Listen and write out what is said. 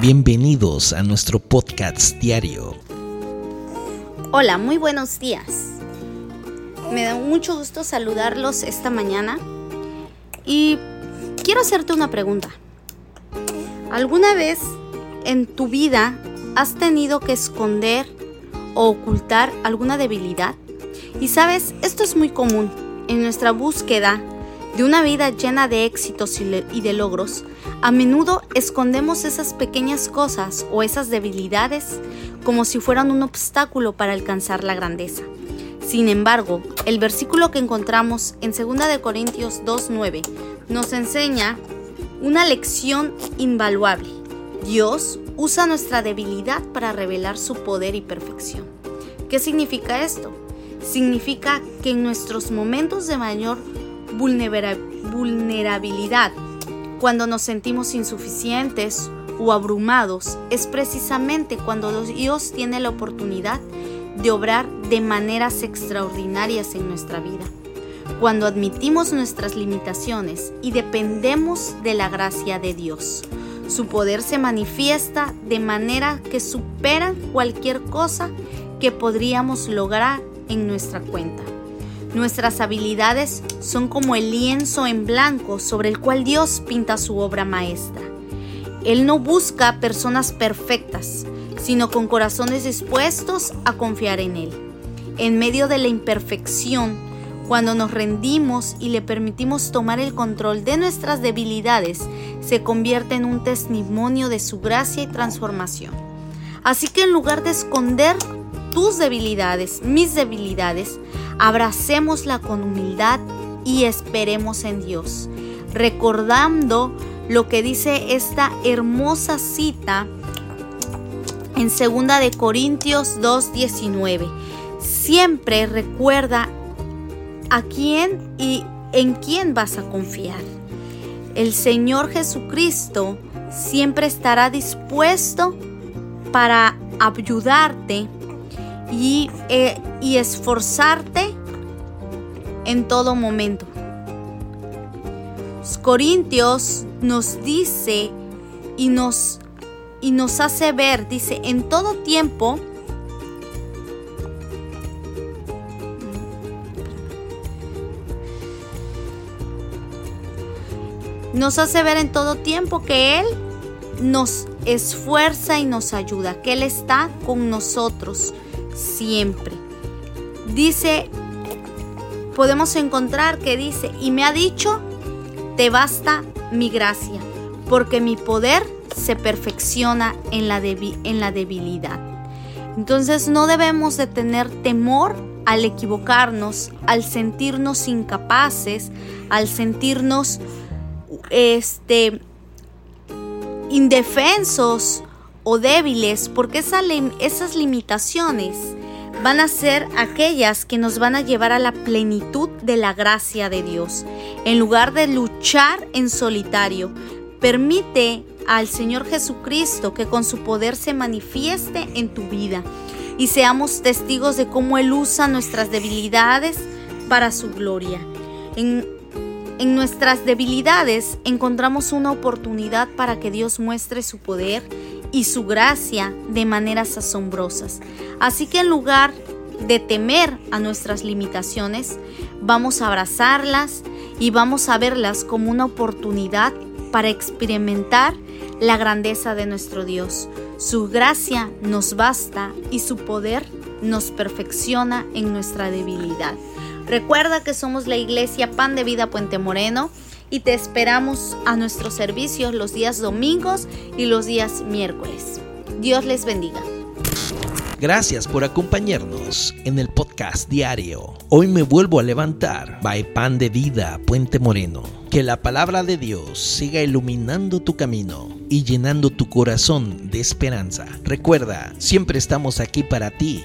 Bienvenidos a nuestro podcast diario. Hola, muy buenos días. Me da mucho gusto saludarlos esta mañana y quiero hacerte una pregunta. ¿Alguna vez en tu vida has tenido que esconder o ocultar alguna debilidad? Y sabes, esto es muy común en nuestra búsqueda de una vida llena de éxitos y de logros, a menudo escondemos esas pequeñas cosas o esas debilidades como si fueran un obstáculo para alcanzar la grandeza. Sin embargo, el versículo que encontramos en 2 de Corintios 2:9 nos enseña una lección invaluable. Dios usa nuestra debilidad para revelar su poder y perfección. ¿Qué significa esto? Significa que en nuestros momentos de mayor vulnerabilidad, cuando nos sentimos insuficientes o abrumados, es precisamente cuando Dios tiene la oportunidad de obrar de maneras extraordinarias en nuestra vida. Cuando admitimos nuestras limitaciones y dependemos de la gracia de Dios, su poder se manifiesta de manera que supera cualquier cosa que podríamos lograr en nuestra cuenta. Nuestras habilidades son como el lienzo en blanco sobre el cual Dios pinta su obra maestra. Él no busca personas perfectas, sino con corazones dispuestos a confiar en Él. En medio de la imperfección, cuando nos rendimos y le permitimos tomar el control de nuestras debilidades, se convierte en un testimonio de su gracia y transformación. Así que en lugar de esconder tus debilidades, mis debilidades, abracémosla con humildad y esperemos en Dios, recordando lo que dice esta hermosa cita en 2 de Corintios 2:19. Siempre recuerda a quién y en quién vas a confiar. El Señor Jesucristo siempre estará dispuesto para ayudarte y, eh, y esforzarte en todo momento. Corintios nos dice y nos, y nos hace ver, dice, en todo tiempo, nos hace ver en todo tiempo que Él nos esfuerza y nos ayuda, que Él está con nosotros siempre. Dice, podemos encontrar que dice, y me ha dicho, te basta mi gracia, porque mi poder se perfecciona en la, en la debilidad. Entonces no debemos de tener temor al equivocarnos, al sentirnos incapaces, al sentirnos este, indefensos o débiles, porque esas limitaciones van a ser aquellas que nos van a llevar a la plenitud de la gracia de Dios. En lugar de luchar en solitario, permite al Señor Jesucristo que con su poder se manifieste en tu vida y seamos testigos de cómo Él usa nuestras debilidades para su gloria. En, en nuestras debilidades encontramos una oportunidad para que Dios muestre su poder y su gracia de maneras asombrosas. Así que en lugar de temer a nuestras limitaciones, vamos a abrazarlas y vamos a verlas como una oportunidad para experimentar la grandeza de nuestro Dios. Su gracia nos basta y su poder nos perfecciona en nuestra debilidad. Recuerda que somos la iglesia Pan de Vida Puente Moreno y te esperamos a nuestros servicios los días domingos y los días miércoles. Dios les bendiga. Gracias por acompañarnos en el podcast diario. Hoy me vuelvo a levantar. By Pan de Vida, Puente Moreno. Que la palabra de Dios siga iluminando tu camino y llenando tu corazón de esperanza. Recuerda, siempre estamos aquí para ti